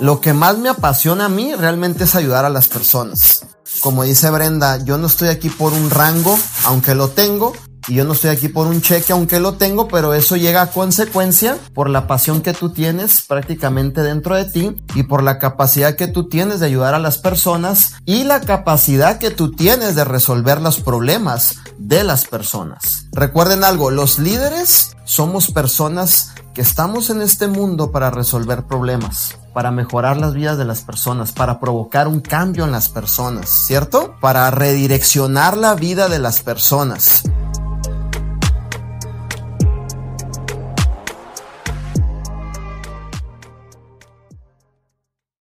Lo que más me apasiona a mí realmente es ayudar a las personas. Como dice Brenda, yo no estoy aquí por un rango, aunque lo tengo, y yo no estoy aquí por un cheque, aunque lo tengo, pero eso llega a consecuencia por la pasión que tú tienes prácticamente dentro de ti y por la capacidad que tú tienes de ayudar a las personas y la capacidad que tú tienes de resolver los problemas de las personas. Recuerden algo, los líderes somos personas que estamos en este mundo para resolver problemas, para mejorar las vidas de las personas, para provocar un cambio en las personas, ¿cierto? Para redireccionar la vida de las personas.